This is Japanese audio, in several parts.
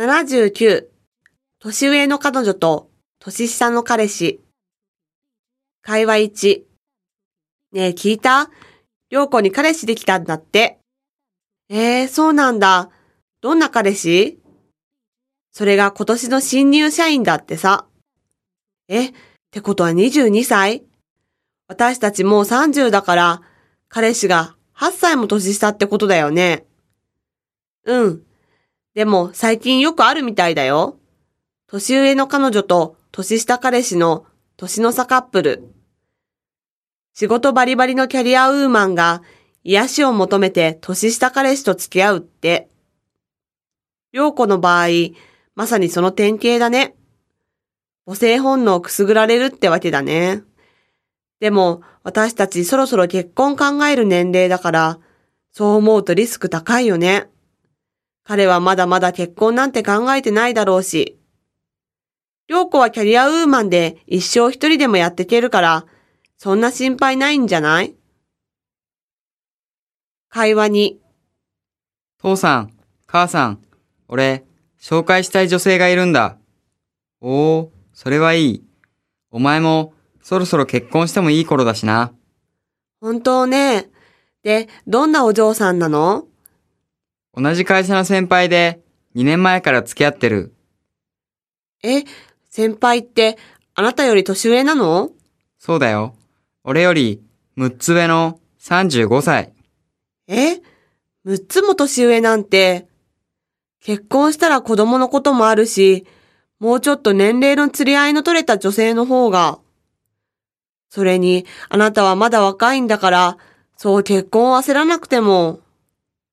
79、年上の彼女と年下の彼氏。会話1、ねえ聞いた？良子に彼氏できたんだって。えー、そうなんだ。どんな彼氏？それが今年の新入社員だってさ。え、ってことは22歳？私たちもう30だから、彼氏が8歳も年下ってことだよね。うん。でも最近よくあるみたいだよ。年上の彼女と年下彼氏の年の差カップル。仕事バリバリのキャリアウーマンが癒しを求めて年下彼氏と付き合うって。良子の場合、まさにその典型だね。母性本能をくすぐられるってわけだね。でも、私たちそろそろ結婚考える年齢だから、そう思うとリスク高いよね。彼はまだまだ結婚なんて考えてないだろうし。良子はキャリアウーマンで一生一人でもやっていけるから、そんな心配ないんじゃない？会話に、父さん、母さん、俺、紹介したい女性がいるんだ。おお、それはいい。お前も、そろそろ結婚してもいい頃だしな。本当ね。で、どんなお嬢さんなの？同じ会社の先輩で、2年前から付き合ってる。え、先輩って、あなたより年上なの？そうだよ。俺より、6つ上の35歳。え ?6 つも年上なんて。結婚したら子供のこともあるし、もうちょっと年齢の釣り合いの取れた女性の方が。それに、あなたはまだ若いんだから、そう結婚を焦らなくても。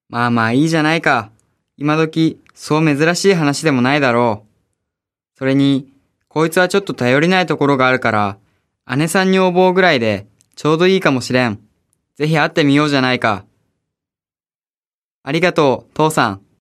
まあまあいいじゃないか。今時、そう珍しい話でもないだろう。それに、こいつはちょっと頼りないところがあるから、姉さんに応募ぐらいで、ちょうどいいかもしれん。ぜひ会ってみようじゃないか。ありがとう、父さん。